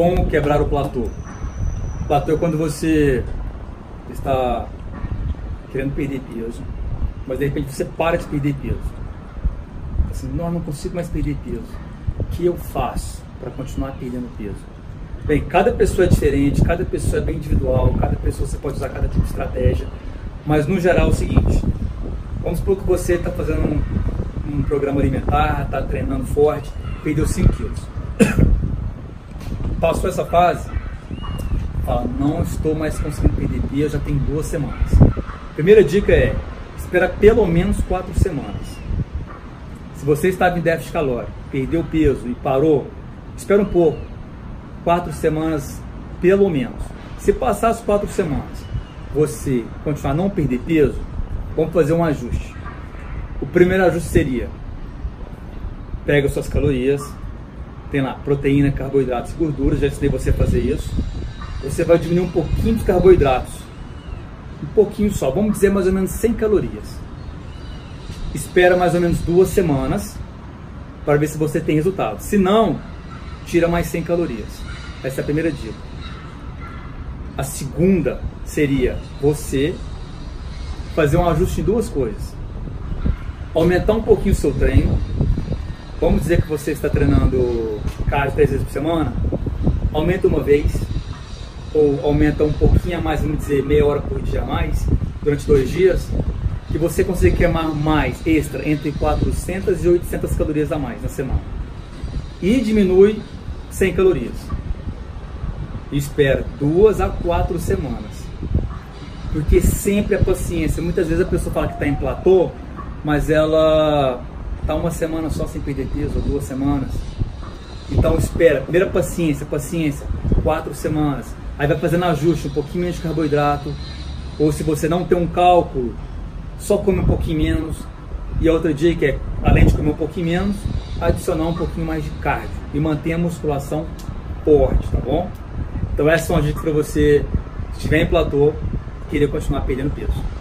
Como quebrar o platô? O platô é quando você está querendo perder peso, mas de repente você para de perder peso. Assim, não, não consigo mais perder peso. O que eu faço para continuar perdendo peso? Bem, cada pessoa é diferente, cada pessoa é bem individual, cada pessoa você pode usar cada tipo de estratégia, mas no geral é o seguinte: vamos supor que você está fazendo um, um programa alimentar, está treinando forte, perdeu 5 quilos. Passou essa fase, fala, não estou mais conseguindo perder peso, já tem duas semanas. Primeira dica é, espera pelo menos quatro semanas. Se você estava em déficit calórico, perdeu peso e parou, espera um pouco, quatro semanas pelo menos. Se passar as quatro semanas, você continuar não perder peso, vamos fazer um ajuste. O primeiro ajuste seria, pega suas calorias, tem lá proteína, carboidratos gorduras, já ensinei você a fazer isso. Você vai diminuir um pouquinho de carboidratos, um pouquinho só, vamos dizer mais ou menos 100 calorias. Espera mais ou menos duas semanas para ver se você tem resultado. Se não, tira mais 100 calorias. Essa é a primeira dica. A segunda seria você fazer um ajuste em duas coisas. Aumentar um pouquinho o seu treino. Vamos dizer que você está treinando cardio três vezes por semana. Aumenta uma vez. Ou aumenta um pouquinho a mais, vamos dizer, meia hora por dia a mais, durante dois dias. Que você consiga queimar mais extra entre 400 e 800 calorias a mais na semana. E diminui 100 calorias. Espera duas a quatro semanas. Porque sempre a paciência. Muitas vezes a pessoa fala que está em platô, mas ela está uma semana só sem perder peso, ou duas semanas. Então espera, primeira paciência, paciência, quatro semanas. Aí vai fazendo ajuste, um pouquinho menos de carboidrato. Ou se você não tem um cálculo, só come um pouquinho menos. E a outra dica é, além de comer um pouquinho menos, adicionar um pouquinho mais de cardio e manter a musculação forte, tá bom? Então essas são as dicas para você, se estiver em platô, querer continuar perdendo peso.